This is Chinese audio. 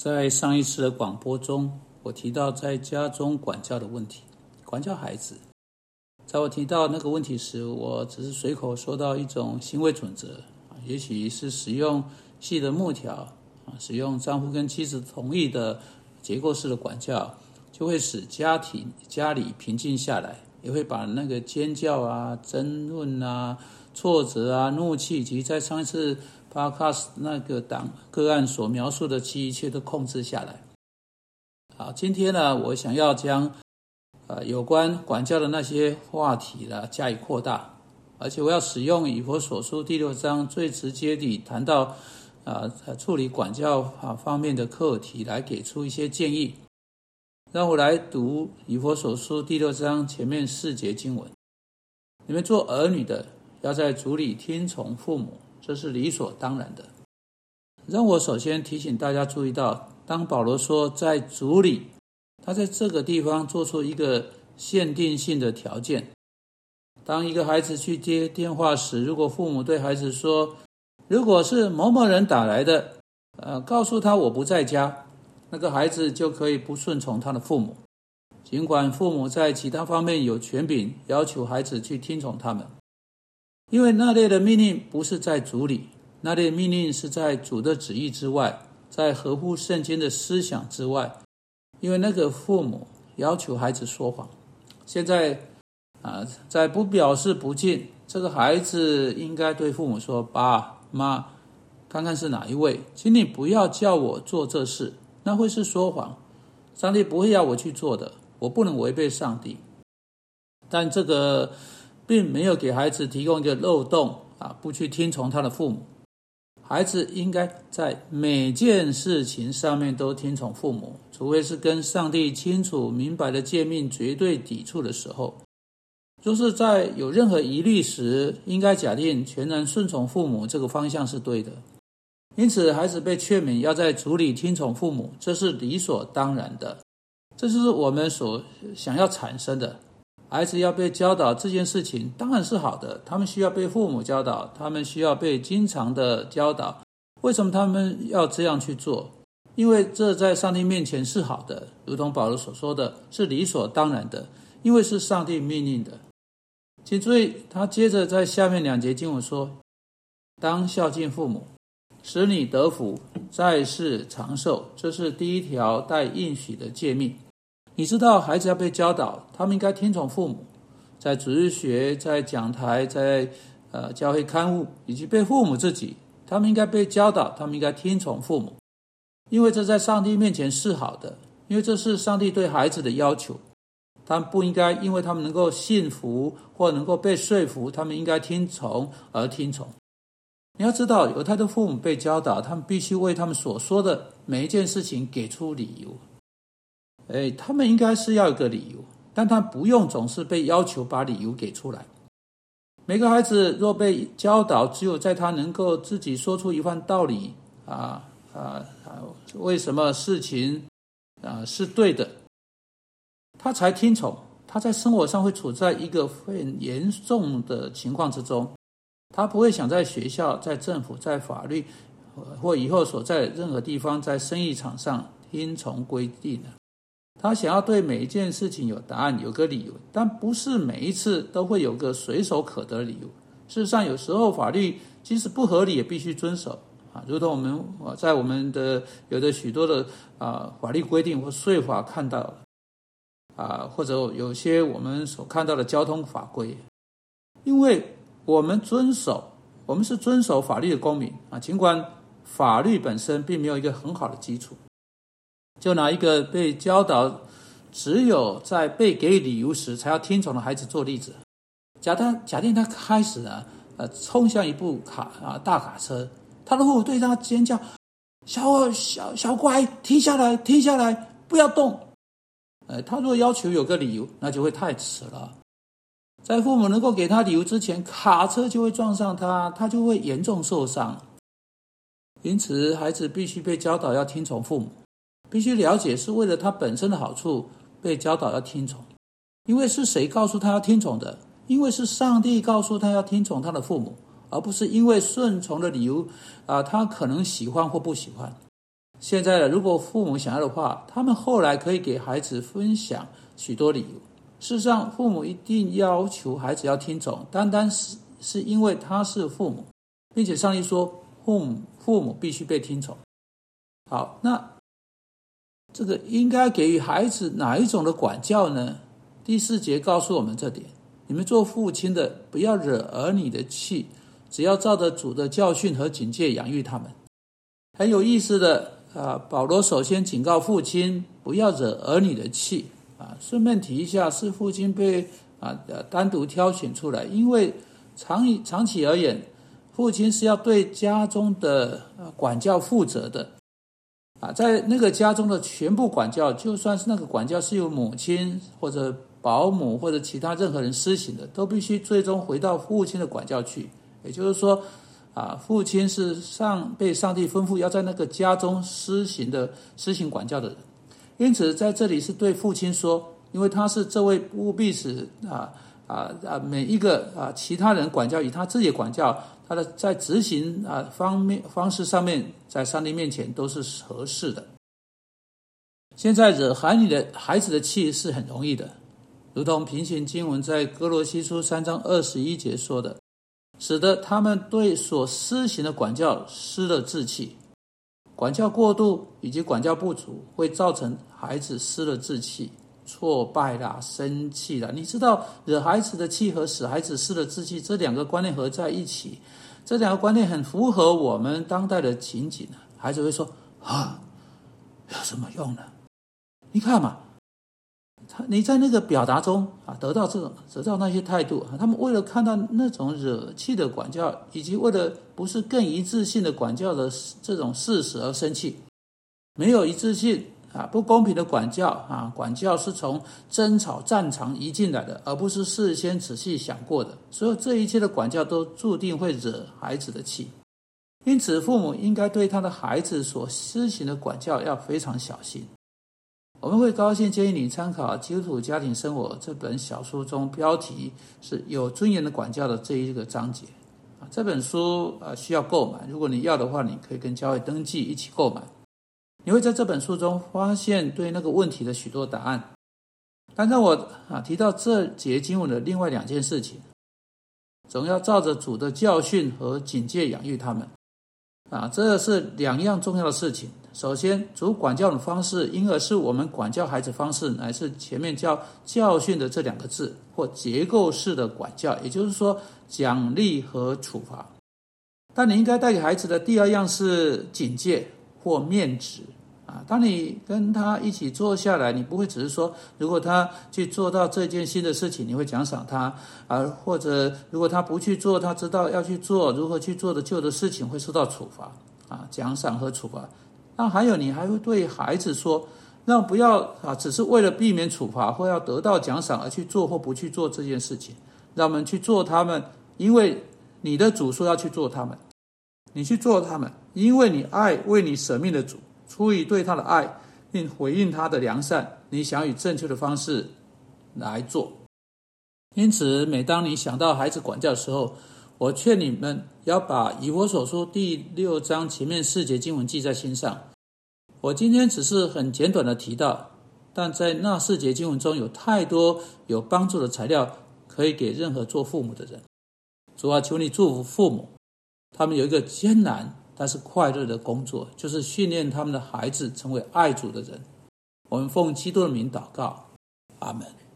在上一次的广播中，我提到在家中管教的问题，管教孩子。在我提到那个问题时，我只是随口说到一种行为准则啊，也许是使用细的木条啊，使用丈夫跟妻子同意的结构式的管教，就会使家庭家里平静下来，也会把那个尖叫啊、争论啊、挫折啊、怒气，以及在上一次。巴卡斯那个档个案所描述的其一切都控制下来。好，今天呢，我想要将呃有关管教的那些话题呢加以扩大，而且我要使用以佛所书第六章最直接地谈到啊处理管教啊方面的课题来给出一些建议。让我来读以佛所书第六章前面四节经文：你们做儿女的要在主里听从父母。这是理所当然的。让我首先提醒大家注意到，当保罗说在主里，他在这个地方做出一个限定性的条件。当一个孩子去接电话时，如果父母对孩子说：“如果是某某人打来的，呃，告诉他我不在家”，那个孩子就可以不顺从他的父母，尽管父母在其他方面有权柄要求孩子去听从他们。因为那类的命令不是在主里，那类命令是在主的旨意之外，在合乎圣经的思想之外。因为那个父母要求孩子说谎，现在啊，在不表示不敬，这个孩子应该对父母说：“爸妈，看看是哪一位，请你不要叫我做这事，那会是说谎。上帝不会要我去做的，我不能违背上帝。”但这个。并没有给孩子提供一个漏洞啊，不去听从他的父母。孩子应该在每件事情上面都听从父母，除非是跟上帝清楚明白的诫命绝对抵触的时候。就是在有任何疑虑时，应该假定全然顺从父母这个方向是对的。因此，孩子被劝勉要在主里听从父母，这是理所当然的，这就是我们所想要产生的。孩子要被教导这件事情当然是好的，他们需要被父母教导，他们需要被经常的教导。为什么他们要这样去做？因为这在上帝面前是好的，如同保罗所说的是理所当然的，因为是上帝命令的。请注意，他接着在下面两节经文说：“当孝敬父母，使你得福，在世长寿。”这是第一条带应许的诫命。你知道，孩子要被教导，他们应该听从父母，在主日学、在讲台、在呃教会刊物，以及被父母自己，他们应该被教导，他们应该听从父母，因为这在上帝面前是好的，因为这是上帝对孩子的要求。他们不应该因为他们能够信服或能够被说服，他们应该听从而听从。你要知道，有太多父母被教导，他们必须为他们所说的每一件事情给出理由。哎，他们应该是要一个理由，但他不用总是被要求把理由给出来。每个孩子若被教导，只有在他能够自己说出一番道理啊啊啊，为什么事情啊是对的，他才听从。他在生活上会处在一个很严重的情况之中，他不会想在学校、在政府、在法律或以后所在任何地方，在生意场上听从规定的。他想要对每一件事情有答案，有个理由，但不是每一次都会有个随手可得的理由。事实上，有时候法律即使不合理，也必须遵守啊。如同我们在我们的有的许多的啊法律规定或税法看到啊，或者有些我们所看到的交通法规，因为我们遵守，我们是遵守法律的公民啊。尽管法律本身并没有一个很好的基础。就拿一个被教导只有在被给予理由时才要听从的孩子做例子。假他假定他开始呢，呃，冲向一部卡啊大卡车，他的父母对他尖叫：“小小小乖，停下来，停下来，不要动。”呃，他若要求有个理由，那就会太迟了。在父母能够给他理由之前，卡车就会撞上他，他就会严重受伤。因此，孩子必须被教导要听从父母。必须了解是为了他本身的好处被教导要听从，因为是谁告诉他要听从的？因为是上帝告诉他要听从他的父母，而不是因为顺从的理由啊，他可能喜欢或不喜欢。现在如果父母想要的话，他们后来可以给孩子分享许多理由。事实上，父母一定要求孩子要听从，单单是是因为他是父母，并且上帝说父母父母必须被听从。好，那这个应该给予孩子哪一种的管教呢？第四节告诉我们这点：你们做父亲的，不要惹儿女的气，只要照着主的教训和警戒养育他们。很有意思的。啊，保罗首先警告父亲不要惹儿女的气啊。顺便提一下，是父亲被啊单独挑选出来，因为长长期而言，父亲是要对家中的管教负责的啊。在那个家中的全部管教，就算是那个管教是由母亲或者保姆或者其他任何人施行的，都必须最终回到父亲的管教去。也就是说。啊，父亲是上被上帝吩咐要在那个家中施行的施行管教的人，因此在这里是对父亲说，因为他是这位务必使啊啊啊每一个啊其他人管教与他自己管教，他的在执行啊方面方式上面，在上帝面前都是合适的。现在惹孩女的孩子的气是很容易的，如同平行经文在哥罗西书三章二十一节说的。使得他们对所施行的管教失了志气，管教过度以及管教不足，会造成孩子失了志气、挫败啦、生气啦。你知道，惹孩子的气和使孩子失了志气这两个观念合在一起，这两个观念很符合我们当代的情景呢。孩子会说：“啊，有什么用呢？你看嘛。”他你在那个表达中啊，得到这种得到那些态度，他们为了看到那种惹气的管教，以及为了不是更一致性的管教的这种事实而生气，没有一致性啊，不公平的管教啊，管教是从争吵战场移进来的，而不是事先仔细想过的，所以这一切的管教都注定会惹孩子的气，因此父母应该对他的孩子所施行的管教要非常小心。我们会高兴建议你参考《基督徒家庭生活》这本小书中标题是有尊严的管教的这一个章节啊。这本书啊需要购买，如果你要的话，你可以跟教会登记一起购买。你会在这本书中发现对那个问题的许多答案。但让我啊提到这节经文的另外两件事情，总要照着主的教训和警戒养育他们啊，这是两样重要的事情。首先，主管教的方式，因而是我们管教孩子方式，乃是前面叫教训的这两个字，或结构式的管教，也就是说奖励和处罚。但你应该带给孩子的第二样是警戒或面子啊。当你跟他一起坐下来，你不会只是说，如果他去做到这件新的事情，你会奖赏他啊；或者如果他不去做，他知道要去做如何去做的旧的事情，会受到处罚啊，奖赏和处罚。那还有，你还会对孩子说，让不要啊，只是为了避免处罚或要得到奖赏而去做或不去做这件事情，让我们去做他们，因为你的主说要去做他们，你去做他们，因为你爱为你舍命的主，出于对他的爱，并回应他的良善，你想以正确的方式来做。因此，每当你想到孩子管教的时候，我劝你们要把以我所说第六章前面四节经文记在心上。我今天只是很简短的提到，但在那四节经文中有太多有帮助的材料，可以给任何做父母的人。主啊，求你祝福父母，他们有一个艰难但是快乐的工作，就是训练他们的孩子成为爱主的人。我们奉基督的名祷告，阿门。